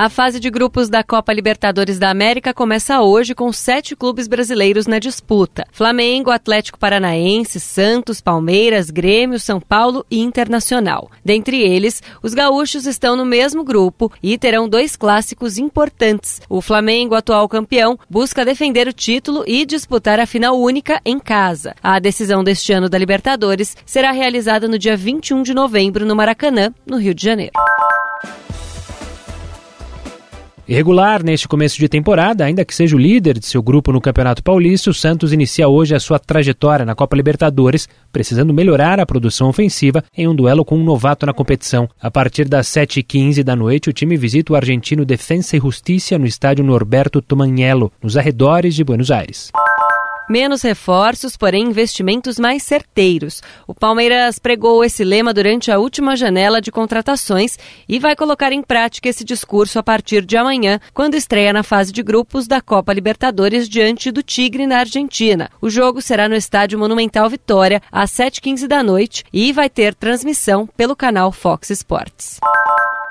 A fase de grupos da Copa Libertadores da América começa hoje com sete clubes brasileiros na disputa: Flamengo, Atlético Paranaense, Santos, Palmeiras, Grêmio, São Paulo e Internacional. Dentre eles, os gaúchos estão no mesmo grupo e terão dois clássicos importantes. O Flamengo, atual campeão, busca defender o título e disputar a final única em casa. A decisão deste ano da Libertadores será realizada no dia 21 de novembro no Maracanã, no Rio de Janeiro. Irregular neste começo de temporada, ainda que seja o líder de seu grupo no Campeonato Paulista, o Santos inicia hoje a sua trajetória na Copa Libertadores, precisando melhorar a produção ofensiva em um duelo com um novato na competição. A partir das 7h15 da noite, o time visita o argentino Defensa e Justiça no estádio Norberto Tomanhello, nos arredores de Buenos Aires. Menos reforços, porém investimentos mais certeiros. O Palmeiras pregou esse lema durante a última janela de contratações e vai colocar em prática esse discurso a partir de amanhã, quando estreia na fase de grupos da Copa Libertadores diante do Tigre na Argentina. O jogo será no Estádio Monumental Vitória, às 7h15 da noite, e vai ter transmissão pelo canal Fox Sports.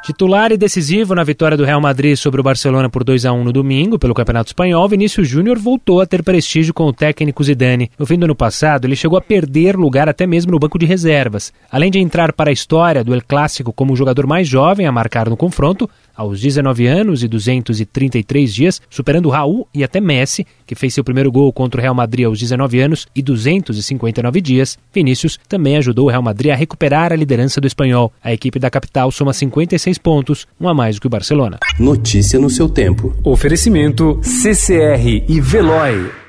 Titular e decisivo na vitória do Real Madrid sobre o Barcelona por 2 a 1 no domingo pelo Campeonato Espanhol, Vinícius Júnior voltou a ter prestígio com o técnico Zidane. No fim do ano passado, ele chegou a perder lugar até mesmo no banco de reservas. Além de entrar para a história do El Clássico como o jogador mais jovem a marcar no confronto, aos 19 anos e 233 dias, superando Raul e até Messi, que fez seu primeiro gol contra o Real Madrid aos 19 anos e 259 dias, Vinícius também ajudou o Real Madrid a recuperar a liderança do espanhol. A equipe da capital soma 56 pontos, um a mais do que o Barcelona. Notícia no seu tempo. Oferecimento CCR e Veloy.